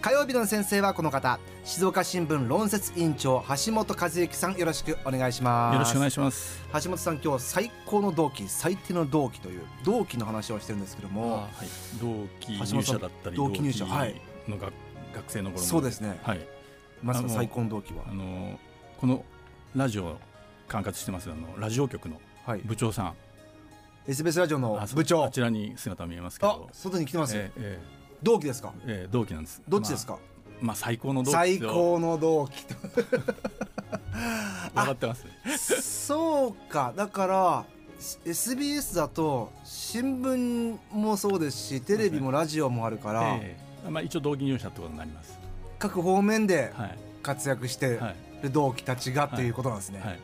火曜日の先生はこの方。静岡新聞論説委員長橋本和之さんよろしくお願いします。よろしくお願いします。橋本さん今日最高の同期最低の同期という同期の話をしてるんですけども、はい、同期入社だったり同期入社はい。の学学生の頃そうですね。はい。まず最高の同期は。あのこのラジオ管轄してますあのラジオ局の部長さん、はい、SBS ラジオの部長。あちらに姿見えますけど。外に来てます、えーえー同期ですか、えー、同期なんです。どっちですか、まあ、まあ、最高の同期最高の同期と。分かってます？そうか。だから SBS だと新聞もそうですしテレビもラジオもあるから、えー、まあ、一応同期入社ってことになります。各方面で活躍してる同期たちがっていうことなんですね、はい。はい、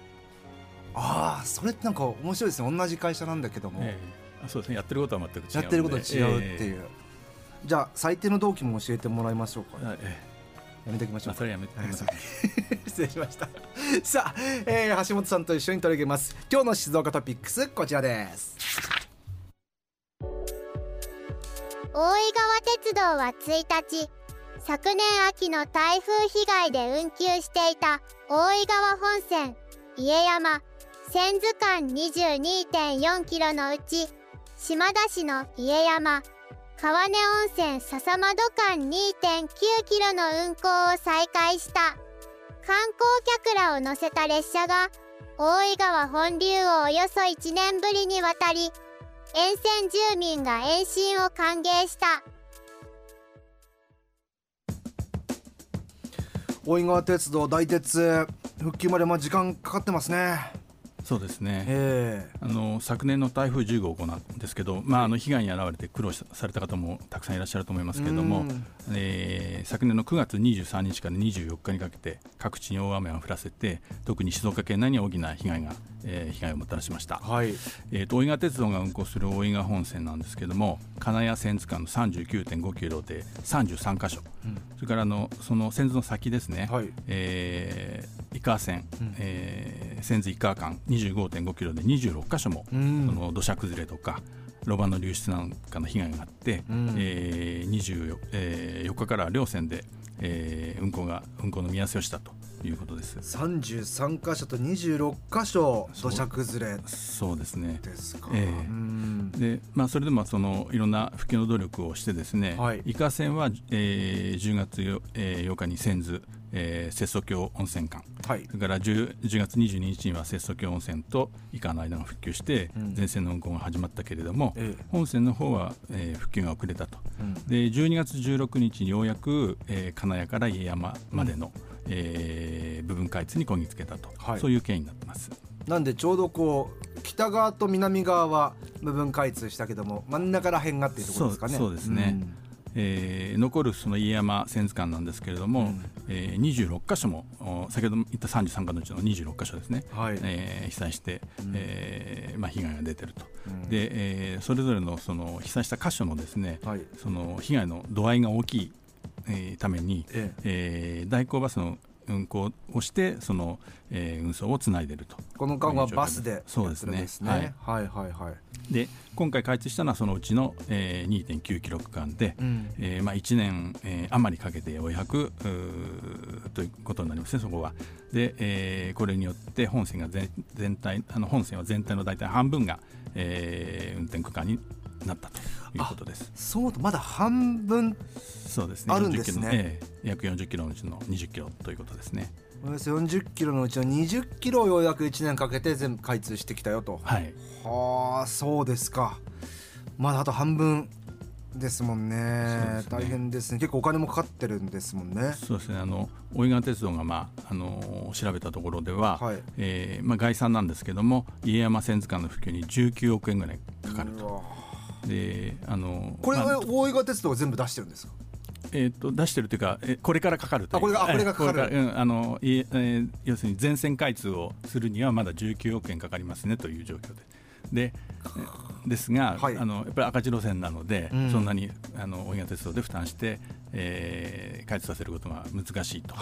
ああそれってなんか面白いですね。同じ会社なんだけども、えー、そうですね。やってることは全く違うやってることは違うっていう、えーじゃあ最低の動機も教えてもらいましょうか、ね、ええ、やめておきましょう、それやめて。失礼しました。さあ、えー、橋本さんと一緒に取り上げます。今日の静岡トピックスこちらです。大井川鉄道は1日昨年秋の台風被害で運休していた大井川本線家山千頭間22.4キロのうち島田市の家山川根温泉笹窓間2.9キロの運行を再開した。観光客らを乗せた列車が大井川本流をおよそ1年ぶりに渡り沿線住民が延伸を歓迎した。大井川鉄道大鉄復旧までも時間かかってますね。そうですね、えー、あの昨年の台風15号なんですけど、まあ、あの被害に遭われて苦労された方もたくさんいらっしゃると思いますけれども、えー、昨年の9月23日から24日にかけて各地に大雨を降らせて特に静岡県内に大きな被害が、えー、被害をもたらしました、はい。えーと、大井川鉄道が運行する大井川本線なんですけれども金谷線図間の39.5キロで33箇所、うん、それからあのその線図の先ですね、はい。えー、井川線、うん、えー、線図井川間25.5キロで26箇所も、その土砂崩れとか路盤の流出なんかの被害があって、うん、えー、24, えー、4日から両線で、えー、運行が運行の見合わせをしたということです33箇所と26箇所土砂崩れそうですね。ですか、えー、でまあ、それでもそのいろんな復旧の努力をしてですね、はい、伊香線は、えー、10月 8,、えー、8日に千頭えー、節祖温泉館、はい、それから 10, 10月22日には節祖温泉と伊香の間が復旧して全線の運行が始まったけれども、うん、本線の方は、えー、復旧が遅れたと、うん、で12月16日にようやく、えー、金谷から家山までの、うん、えー、部分開通にこぎつけたと、はい、そういう経緯になってます。なんでちょうどこう北側と南側は部分開通したけども真ん中らへんがっていうところですかね。そうですね、うん。えー、残るその家山戦図館なんですけれども、うん、えー、26箇所も先ほど言った33かのうちの26箇所ですね、はい、えー、被災して、うん、えー、まあ、被害が出てると、うん、でえー、それぞれのその被災した箇所のですね、はい、その被害の度合いが大きい、えー、ために、ええ。えー、代行バスの運行をしてその、えー、運送をつないでいると。この間はバスでそうですね、ね、はい、はいはいはい。で今回開通したのはそのうちの、えー、2.9キロ区間で、うん、えー、まあ、1年、えー、余りかけてようやくということになりますねそこは。で、えー、これによって本線が全全体あの本線は全体の大体半分が、えー、運転区間になったということです。そうまだ半分そうですね。あるんですね。ええ、約40キロのうちの20キロということですね。およそ40キロのうちの20キロをようやく1年かけて全部開通してきたよと。はい。はあ、そうですか。まだあと半分ですもんね、ね、大変ですね結構お金もかかってるんですもんねそうですねあの大井川鉄道が、まあ、あの調べたところでは、はい、えー、まあ、概算なんですけども家山線図間の普及に19億円ぐらいかかると。であのこれは大井川鉄道が全部出してるんですか？えーと、出してるというか、えこれからかかるという。これがこれがかかる、うん、あのいえー、要するに全線開通をするにはまだ19億円かかりますねという状況で。でですが、はい、あのやっぱり赤字路線なので、うん、そんなにあの大井川鉄道で負担して、えー、開通させることが難しいと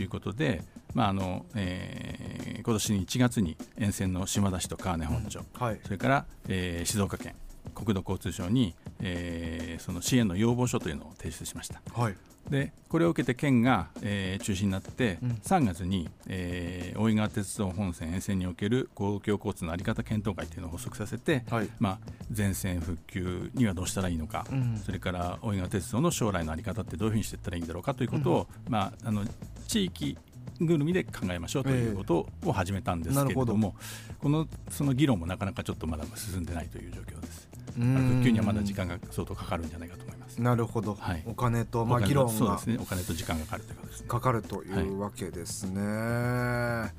い。うことで、はい、まああのえー、今年1月に沿線の島田市と川根本町、うん。はい、それから、えー、静岡県国土交通省に、えー、その支援の要望書というのを提出しました。はい。でこれを受けて県が、えー、中心になって、うん、3月に、えー、大井川鉄道本線沿線における公共交通の在り方検討会というのを発足させて、はい、まあ、全線復旧にはどうしたらいいのか、うん、それから大井川鉄道の将来の在り方ってどういうふうにしていったらいいんだろうかということを、うん、まあ、あの地域ぐるみで考えましょうということを始めたんですけれども、えー、このその議論もなかなかちょっとまだ進んでないという状況です。復旧にはまだ時間が相当かかるんじゃないかと思います。なるほど、はい、お金と、まあ、議論がね、お金と時間がかかるということです、ね、かかるというわけですね。は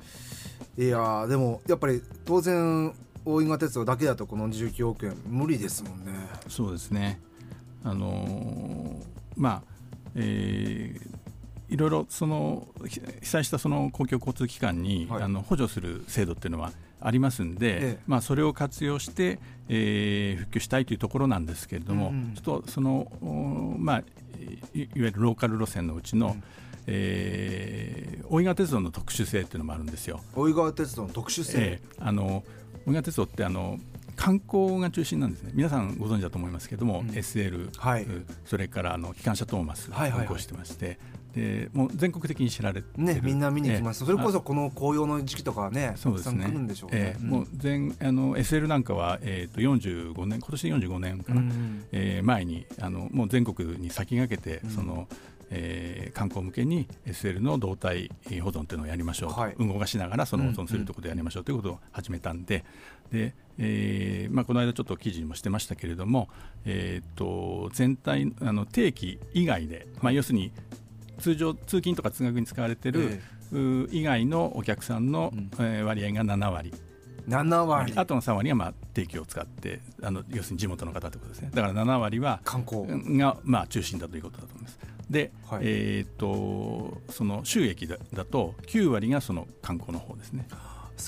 い、いやでもやっぱり当然大井川鉄道だけだとこの19億円無理ですもんね。そうですね。あのー、まあ、えーいろいろその被災したその公共交通機関に、はい、あの補助する制度っていうのはありますんで、ええ、まあ、それを活用して、えー、復旧したいというところなんですけれども、うん、ちょっとその、まあ、いわゆるローカル路線のうちの、うん、えー、大井川鉄道の特殊性っていうのもあるんですよ。大井川鉄道の特殊性、えー、あの大井川鉄道ってあの観光が中心なんですね。皆さんご存知だと思いますけれども、うん、SL、はい、それからあの機関車トーマス運行してまして、でもう全国的に知られてねみんな見に行きます、それこそこの紅葉の時期とかねそうですね。来るんでしょうね、えー、もう全あの SL なんかは、えー、と45年今年で45年かな、うん、えー、前にあのもう全国に先駆けて、そのえー、観光向けに SL の動態保存というのをやりましょう、はい、動かしながらその保存するということをやりましょうということを始めたんで。で、えーまあ、この間ちょっと記事にもしてましたけれども、えーと、全体あの定期以外で、まあ、要するに通常通勤とか通学に使われてる、えー、以外のお客さんの、うん、えー、割合が7割。7割。あとの3割はまあ定期を使ってあの要するに地元の方ということですね。だから7割は観光。がまあ中心だということだと思います。で、はい、えーと、その収益だだと9割がその観光の方ですね。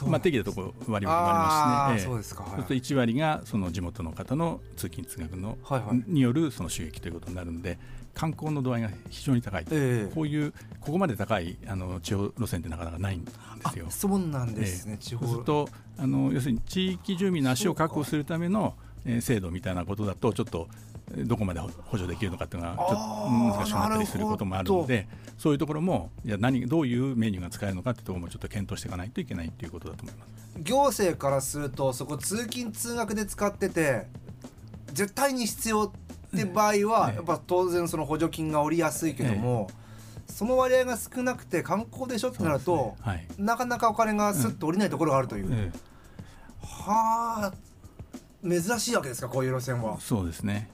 まあ、適宜なところ割り割りますしね、そうですか、はい、そうすると1割がその地元の方の通勤通学の、はいはい、によるその収益ということになるんで観光の度合いが非常に高い、えー、こういうここまで高いあの地方路線ってなかなかないんですよ。そうなんですね、えー、地方。そうするとあの要するに地域住民の足を確保するための、えー、制度みたいなことだとちょっとどこまで補助できるのかっていうのがちょっと難しくなったりすることもあるのでそういうところもいや何どういうメニューが使えるのかっていうところもちょっと検討していかないといけないっていうことだと思います。行政からするとそこ通勤通学で使ってて絶対に必要って場合は、やっぱ当然その補助金が下りやすいけども、その割合が少なくて観光でしょってなると、ねはい、なかなかお金がすっと下りないところがあるという、うん、はあ珍しいわけですかこういう路線は。そうですね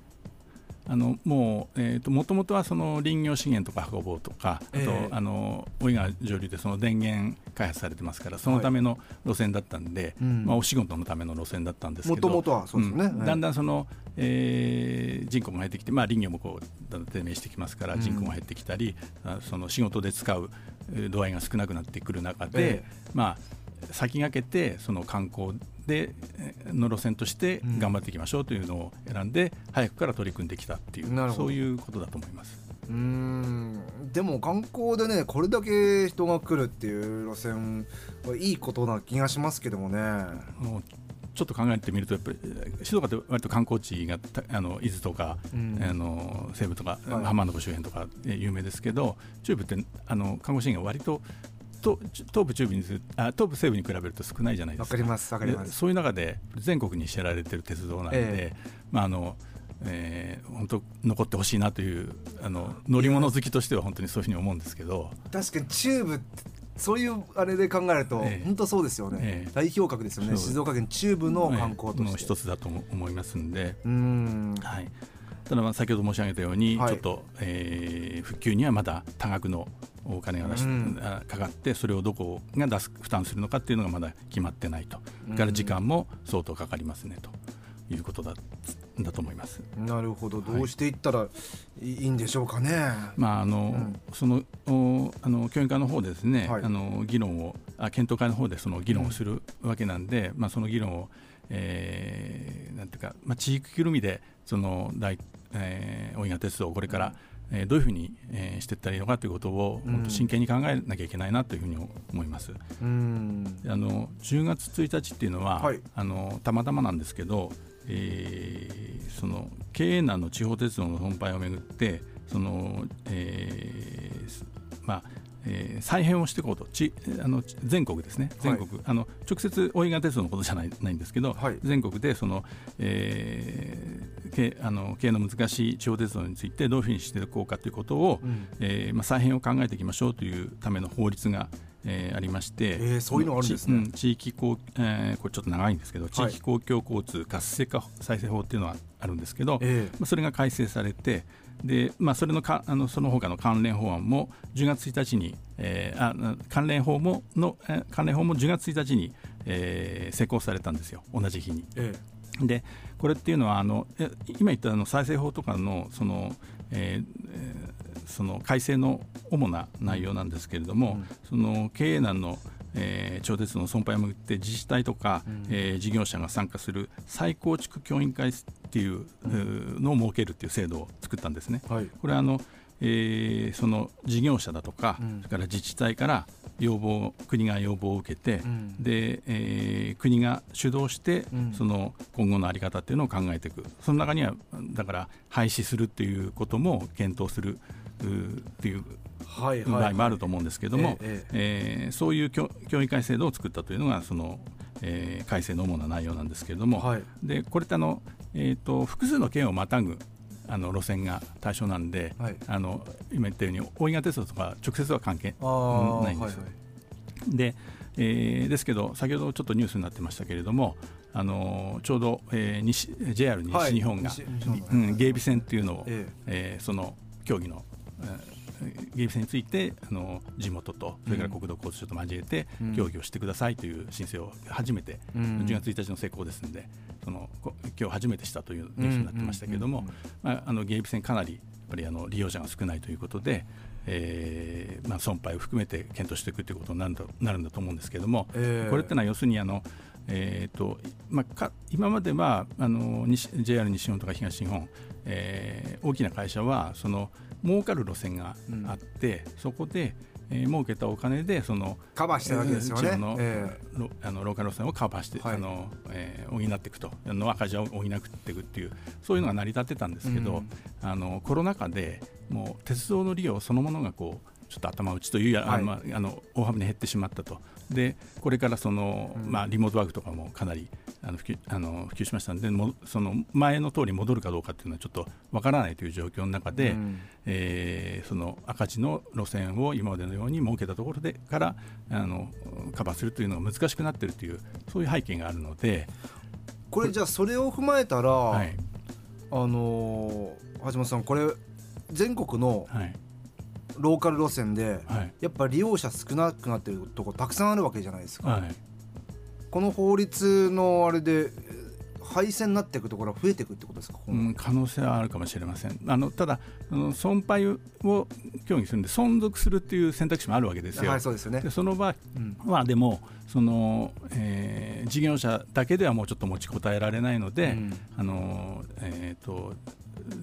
あのもう、えーと、もともとはその林業資源とか運ぼうとか、あと、えー、あの大井川上流でその電源開発されてますからそのための路線だったんで、はいまあ、お仕事のための路線だったんですけどもとはそうですね、うん、だんだんその、えー、人口も減ってきて、まあ、林業もこうだんだん低迷してきますから人口も減ってきたり、うん、その仕事で使う度合いが少なくなってくる中で、えー、まあ先駆けてその観光での路線として頑張っていきましょうというのを選んで、早くから取り組んできたっていうそういうことだと思います。うん。でも観光でねこれだけ人が来るっていう路線はいいことな気がしますけどもね。もうちょっと考えてみるとやっぱり静岡って割と観光地があの伊豆とか、うん、あの西部とか、はい、浜名湖周辺とか有名ですけど中部ってあの観光資源が割とと東部中部にあ東部西部に比べると少ないじゃないですか。かりますわかります。そういう中で全国に知られてる鉄道なんで、えー、まああのえー、本当残ってほしいなというあの乗り物好きとしては本当にそういうふうに思うんですけど。確かに中部そういうあれで考えると、えー、本当そうですよね、えー、代表格ですよね。静岡県中部の観光として、の一つだと思いますんで。うん。はいただまあ先ほど申し上げたように、はい、ちょっと、えー、復旧にはまだ多額のお金が出し、うん、かかってそれをどこが出す負担するのかっていうのがまだ決まってないと、うん、から時間も相当かかりますねということだだと思います。なるほど。どうしていったらいいんでしょうかね。はい、まああの、うん、そのおあの教員会の方でですね、はい、あの議論をあ検討会の方でその議論をするわけなんで、うん、まあその議論を、えー、なんていうかまあ地域ぐるみでその大、えー、大井川鉄道をこれから、えー、どういうふうに、えー、していったらいいのかということを、うん、真剣に考えなきゃいけないなというふうに思います。うん。あの10月1日っていうのは、はい、あのたまたまなんですけど、えー、その経営難の地方鉄道の存廃をめぐってその、えー、まあえー、再編をしていこうと。ちあの全国ですね。全国、はい、あの直接大井川鉄道のことじゃない ないんですけど、はい、全国でその、えー、経あの経営の難しい地方鉄道についてどういうふうにしていこうかということを、うん、えー、まあ、再編を考えていきましょうというための法律がえー、ありまして、えー、そういうのあるんですね、地域公、えー、これちょっと長いんですけど、地域公共交通活性化再生法っていうのはあるんですけど、えー、まあ、それが改正されてで、まあ、それのかあのその他の関連法案も10月1日に、えー、あ関連法もの、えー、関連法も10月1日に、えー、施行されたんですよ。同じ日に。えー、でこれっていうのはあの今言ったあの再生法とかのその、えー、その改正の主な内容なんですけれども、うん、その経営難のえー、超鉄の損廃をめぐって自治体とか、うん、えー、事業者が参加する再構築協議会っていうのを設けるっていう制度を作ったんですね。はい、これはあのえー、その事業者だとか、うん、それから自治体から要望国が要望を受けて、うん、でえー、国が主導して、うん、その今後の在り方っていうのを考えていく。その中にはだから廃止するっていうことも検討するっていう場合もあると思うんですけども、ええそういう協議会制度を作ったというのがその、えー、改正の主な内容なんですけれども、はい、でこれってあの、えーと、複数の県をまたぐあの路線が対象なんで、はい、あの今言ったように大井川鉄道とか直接は関係ないんですよ。はいはい、でえー、ですけど先ほどちょっとニュースになってましたけれどもあのちょうど、えー、西 JR 西日本が、はい、うん、芸備線っていうのを、ええ。えー、その競技の、えー芸備線についてあの地元とそれから国土交通省と交えて協議をしてくださいという申請を初めて、うん、10月1日の成功ですのでその今日初めてしたというニュースになってましたけれども、まあ、あの芸備線かなりやっぱりあの利用者が少ないということで、えーまあ、損廃を含めて検討していくということになるんだなるんだと思うんですけれども、えー、これってのは要するにあのえーとまあ、か今まではあの西 JR 西日本とか東日本、えー、大きな会社はその儲かる路線があって、うん、そこで、えー、儲けたお金でそのカバーしてるわけですよね。の,、えー、ロあのローカル路線をカバーして、はい、あのえー、補っていくと。の赤字を補っていくっていうそういうのが成り立ってたんですけど、うん、あのコロナ禍でもう鉄道の利用そのものがこうちょっと頭打ちというや、はい、あの大幅に減ってしまったとでこれからその、うん、まあ、リモートワークとかもかなりあの普及あの普及しましたのでもその前の通り戻るかどうかっていうのはちょっとわからないという状況の中で、うん、えー、その赤字の路線を今までのように設けたところでからあのカバーするというのが難しくなっているというそういう背景があるので。これじゃあそれを踏まえたら、はい、あの橋本さんこれ全国の、はいローカル路線で、はい、やっぱ利用者少なくなってるとこたくさんあるわけじゃないですか、はい、この法律のあれで廃線になっていくところは増えていくってことですか、うん、可能性はあるかもしれません。あのただあの損廃を協議するんで存続するっていう選択肢もあるわけですよ、はい、そうですよね。でその場は、でもその、えー、事業者だけではもうちょっと持ちこたえられないので、うん、あのえーと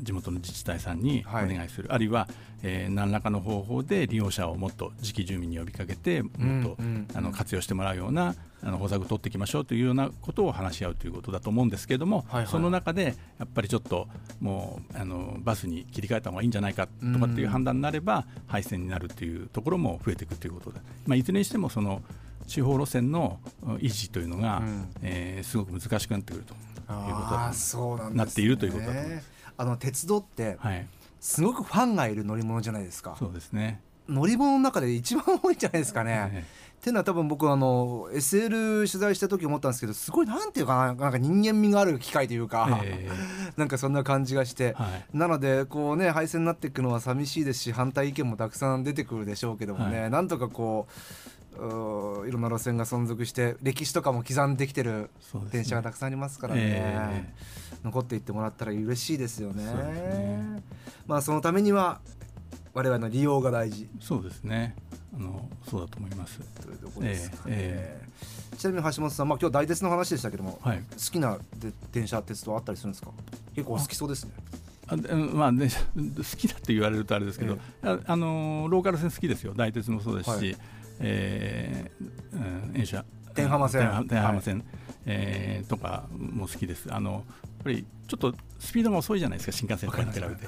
地元の自治体さんにお願いする、はい、あるいは、えー、何らかの方法で利用者をもっと次期住民に呼びかけてもっと、うんうん、あの活用してもらうようなあの方策を取っていきましょうというようなことを話し合うということだと思うんですけれども、はいはい、その中でやっぱりちょっともうあのバスに切り替えた方がいいんじゃないかとかっていう判断になれば廃線になるというところも増えていくということで、まあ、いずれにしてもその地方路線の維持というのが、うん、えー、すごく難しくなってくるということになっているということだと思います。あの鉄道って、はい、すごくファンがいる乗り物じゃないですか。そうですね。乗り物の中で一番多いんじゃないですかね。っていうのは多分僕あの SL 取材した時思ったんですけどすごいなんていうかななんか人間味がある機械というか、えー、なんかそんな感じがして、はい、なのでこうね廃線になっていくのは寂しいですし反対意見もたくさん出てくるでしょうけどもね、はい、なんとかこういろんな路線が存続して歴史とかも刻んできてる電車がたくさんありますからね、残っていってもらったら嬉しいですよね。ね。まあそのためには我々の利用が大事。そうですね。あのそうだと思います。というところですかね、えー、ちなみに橋本さん、まあ、今日大鉄の話でしたけども、はい、好きなで電車鉄道あったりするんですか？結構好きそうですね。あまあね、好きだって言われるとあれですけど、えー、ああのローカル線好きですよ。大鉄もそうですし、はい、えー、うん、演車。天浜線。天浜線、はい、えー、とかも好きです。あのぱりちょっとスピードが遅いじゃないですか新幹線とかに比べて、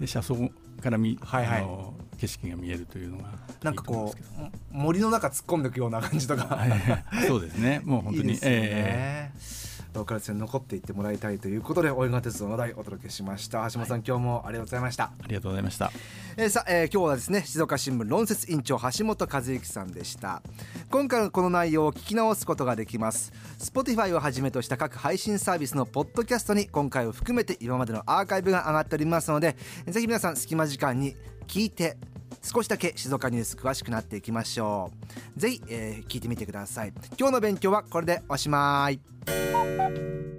で車窓から見、はいはい、あの景色が見えるというのがなんかこう森の中突っ込んでいくような感じとか。そうですね。もう本当に。いいですね、えーローカル線残っていってもらいたいということで大井川鉄道の話題お届けしました。橋本さん、はい、今日もありがとうございました。ありがとうございました、えー、さあ、えー、今日はですね静岡新聞論説委員長橋本和之さんでした。今回のこの内容を聞き直すことができます。Spotify をはじめとした各配信サービスのポッドキャストに今回を含めて今までのアーカイブが上がっておりますのでぜひ皆さん隙間時間に聞いて少しだけ静岡ニュース詳しくなっていきましょう。ぜひ、えー、聞いてみてください。今日の勉強はこれでおしまい。